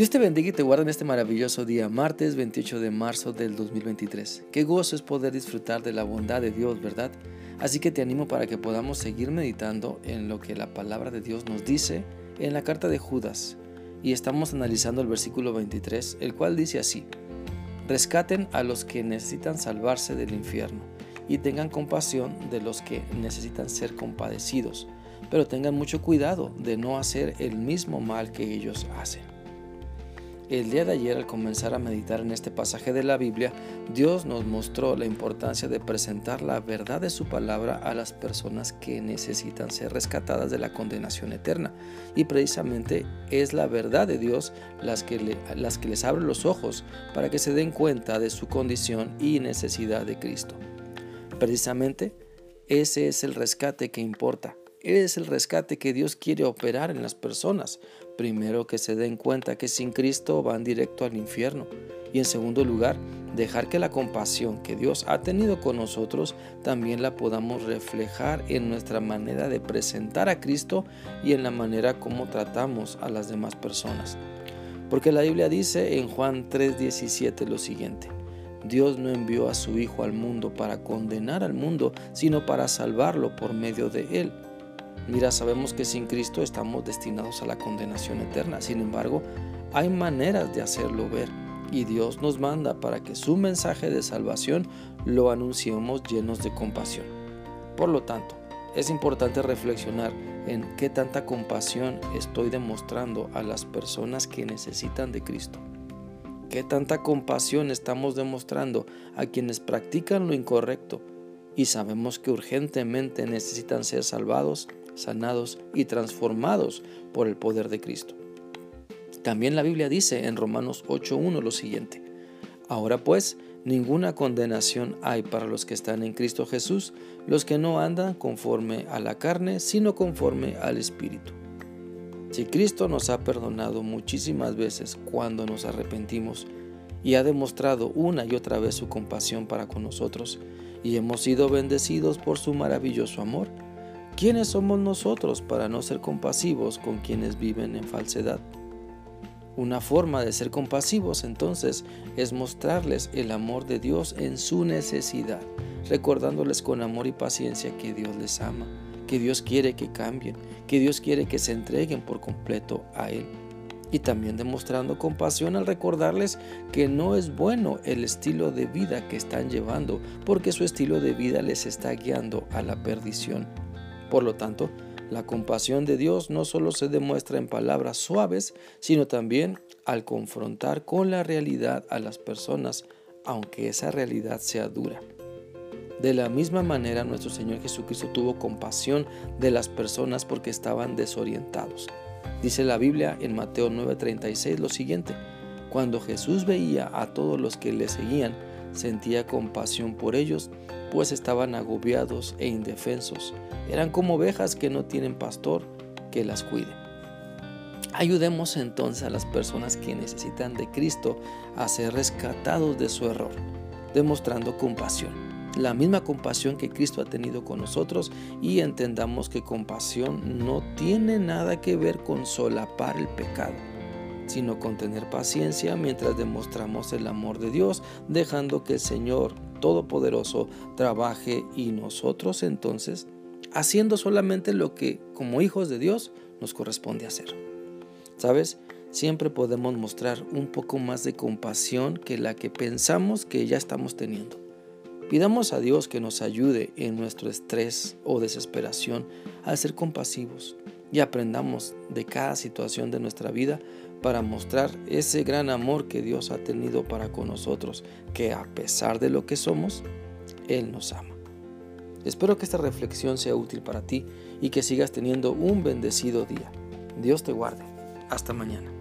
Dios te bendiga y te guarde en este maravilloso día, martes 28 de marzo del 2023. Qué gozo es poder disfrutar de la bondad de Dios, ¿verdad? Así que te animo para que podamos seguir meditando en lo que la palabra de Dios nos dice en la carta de Judas. Y estamos analizando el versículo 23, el cual dice así, rescaten a los que necesitan salvarse del infierno y tengan compasión de los que necesitan ser compadecidos, pero tengan mucho cuidado de no hacer el mismo mal que ellos hacen. El día de ayer al comenzar a meditar en este pasaje de la Biblia, Dios nos mostró la importancia de presentar la verdad de su palabra a las personas que necesitan ser rescatadas de la condenación eterna. Y precisamente es la verdad de Dios las que, las que les abre los ojos para que se den cuenta de su condición y necesidad de Cristo. Precisamente ese es el rescate que importa es el rescate que Dios quiere operar en las personas. Primero que se den cuenta que sin Cristo van directo al infierno. Y en segundo lugar, dejar que la compasión que Dios ha tenido con nosotros también la podamos reflejar en nuestra manera de presentar a Cristo y en la manera como tratamos a las demás personas. Porque la Biblia dice en Juan 3:17 lo siguiente. Dios no envió a su Hijo al mundo para condenar al mundo, sino para salvarlo por medio de él. Mira, sabemos que sin Cristo estamos destinados a la condenación eterna. Sin embargo, hay maneras de hacerlo ver y Dios nos manda para que su mensaje de salvación lo anunciemos llenos de compasión. Por lo tanto, es importante reflexionar en qué tanta compasión estoy demostrando a las personas que necesitan de Cristo. ¿Qué tanta compasión estamos demostrando a quienes practican lo incorrecto y sabemos que urgentemente necesitan ser salvados sanados y transformados por el poder de Cristo. También la Biblia dice en Romanos 8.1 lo siguiente, Ahora pues, ninguna condenación hay para los que están en Cristo Jesús, los que no andan conforme a la carne, sino conforme al Espíritu. Si Cristo nos ha perdonado muchísimas veces cuando nos arrepentimos y ha demostrado una y otra vez su compasión para con nosotros, y hemos sido bendecidos por su maravilloso amor, ¿Quiénes somos nosotros para no ser compasivos con quienes viven en falsedad? Una forma de ser compasivos entonces es mostrarles el amor de Dios en su necesidad, recordándoles con amor y paciencia que Dios les ama, que Dios quiere que cambien, que Dios quiere que se entreguen por completo a Él. Y también demostrando compasión al recordarles que no es bueno el estilo de vida que están llevando, porque su estilo de vida les está guiando a la perdición. Por lo tanto, la compasión de Dios no solo se demuestra en palabras suaves, sino también al confrontar con la realidad a las personas, aunque esa realidad sea dura. De la misma manera, nuestro Señor Jesucristo tuvo compasión de las personas porque estaban desorientados. Dice la Biblia en Mateo 9:36 lo siguiente, cuando Jesús veía a todos los que le seguían, sentía compasión por ellos, pues estaban agobiados e indefensos. Eran como ovejas que no tienen pastor que las cuide. Ayudemos entonces a las personas que necesitan de Cristo a ser rescatados de su error, demostrando compasión, la misma compasión que Cristo ha tenido con nosotros y entendamos que compasión no tiene nada que ver con solapar el pecado sino con tener paciencia mientras demostramos el amor de Dios, dejando que el Señor Todopoderoso trabaje y nosotros entonces haciendo solamente lo que como hijos de Dios nos corresponde hacer. ¿Sabes? Siempre podemos mostrar un poco más de compasión que la que pensamos que ya estamos teniendo. Pidamos a Dios que nos ayude en nuestro estrés o desesperación a ser compasivos y aprendamos de cada situación de nuestra vida para mostrar ese gran amor que Dios ha tenido para con nosotros, que a pesar de lo que somos, Él nos ama. Espero que esta reflexión sea útil para ti y que sigas teniendo un bendecido día. Dios te guarde. Hasta mañana.